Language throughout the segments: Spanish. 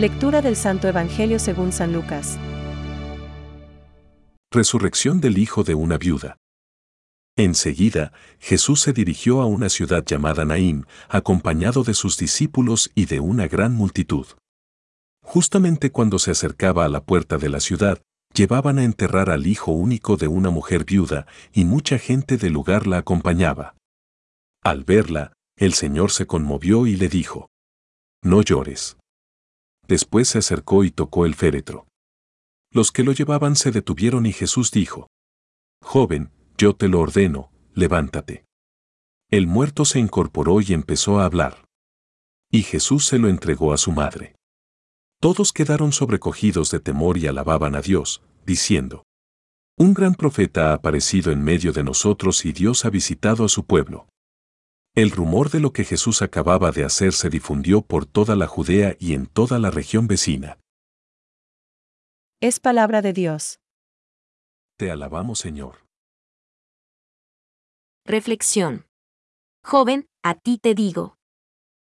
Lectura del Santo Evangelio según San Lucas. Resurrección del hijo de una viuda. Enseguida, Jesús se dirigió a una ciudad llamada Naín, acompañado de sus discípulos y de una gran multitud. Justamente cuando se acercaba a la puerta de la ciudad, llevaban a enterrar al hijo único de una mujer viuda, y mucha gente del lugar la acompañaba. Al verla, el Señor se conmovió y le dijo, No llores. Después se acercó y tocó el féretro. Los que lo llevaban se detuvieron y Jesús dijo, Joven, yo te lo ordeno, levántate. El muerto se incorporó y empezó a hablar. Y Jesús se lo entregó a su madre. Todos quedaron sobrecogidos de temor y alababan a Dios, diciendo, Un gran profeta ha aparecido en medio de nosotros y Dios ha visitado a su pueblo. El rumor de lo que Jesús acababa de hacer se difundió por toda la Judea y en toda la región vecina. Es palabra de Dios. Te alabamos, Señor. Reflexión. Joven, a ti te digo.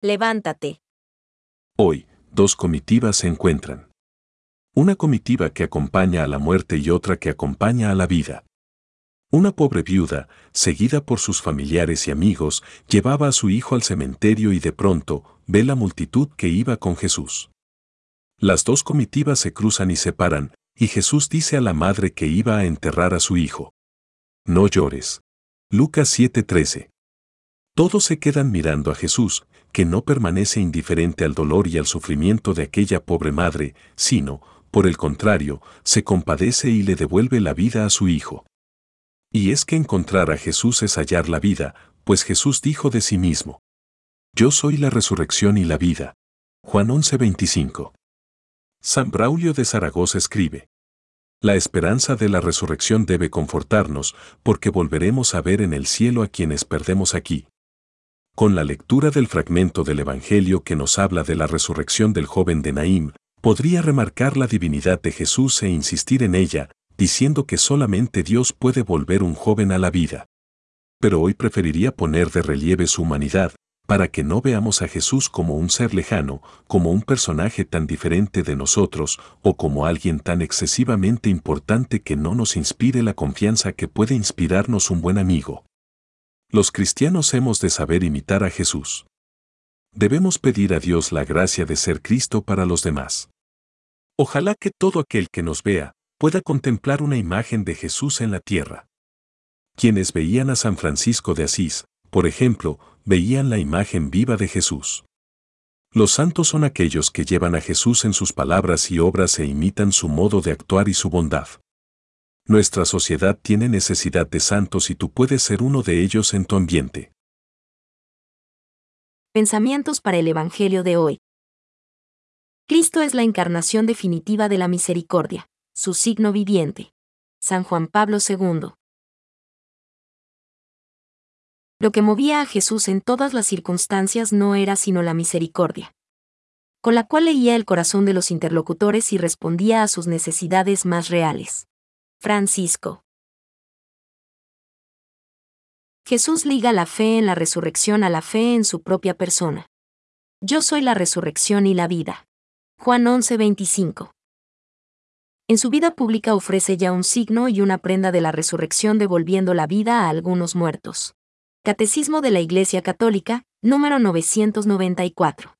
Levántate. Hoy, dos comitivas se encuentran. Una comitiva que acompaña a la muerte y otra que acompaña a la vida. Una pobre viuda, seguida por sus familiares y amigos, llevaba a su hijo al cementerio y de pronto ve la multitud que iba con Jesús. Las dos comitivas se cruzan y se paran, y Jesús dice a la madre que iba a enterrar a su hijo. No llores. Lucas 7:13. Todos se quedan mirando a Jesús, que no permanece indiferente al dolor y al sufrimiento de aquella pobre madre, sino, por el contrario, se compadece y le devuelve la vida a su hijo. Y es que encontrar a Jesús es hallar la vida, pues Jesús dijo de sí mismo, Yo soy la resurrección y la vida. Juan 11:25. San Braulio de Zaragoza escribe, La esperanza de la resurrección debe confortarnos, porque volveremos a ver en el cielo a quienes perdemos aquí. Con la lectura del fragmento del Evangelio que nos habla de la resurrección del joven de Naim, podría remarcar la divinidad de Jesús e insistir en ella, diciendo que solamente Dios puede volver un joven a la vida. Pero hoy preferiría poner de relieve su humanidad, para que no veamos a Jesús como un ser lejano, como un personaje tan diferente de nosotros, o como alguien tan excesivamente importante que no nos inspire la confianza que puede inspirarnos un buen amigo. Los cristianos hemos de saber imitar a Jesús. Debemos pedir a Dios la gracia de ser Cristo para los demás. Ojalá que todo aquel que nos vea pueda contemplar una imagen de Jesús en la tierra. Quienes veían a San Francisco de Asís, por ejemplo, veían la imagen viva de Jesús. Los santos son aquellos que llevan a Jesús en sus palabras y obras e imitan su modo de actuar y su bondad. Nuestra sociedad tiene necesidad de santos y tú puedes ser uno de ellos en tu ambiente. Pensamientos para el Evangelio de hoy. Cristo es la encarnación definitiva de la misericordia, su signo viviente. San Juan Pablo II. Lo que movía a Jesús en todas las circunstancias no era sino la misericordia, con la cual leía el corazón de los interlocutores y respondía a sus necesidades más reales. Francisco. Jesús liga la fe en la resurrección a la fe en su propia persona. Yo soy la resurrección y la vida. Juan 11:25. En su vida pública ofrece ya un signo y una prenda de la resurrección devolviendo la vida a algunos muertos. Catecismo de la Iglesia Católica, número 994.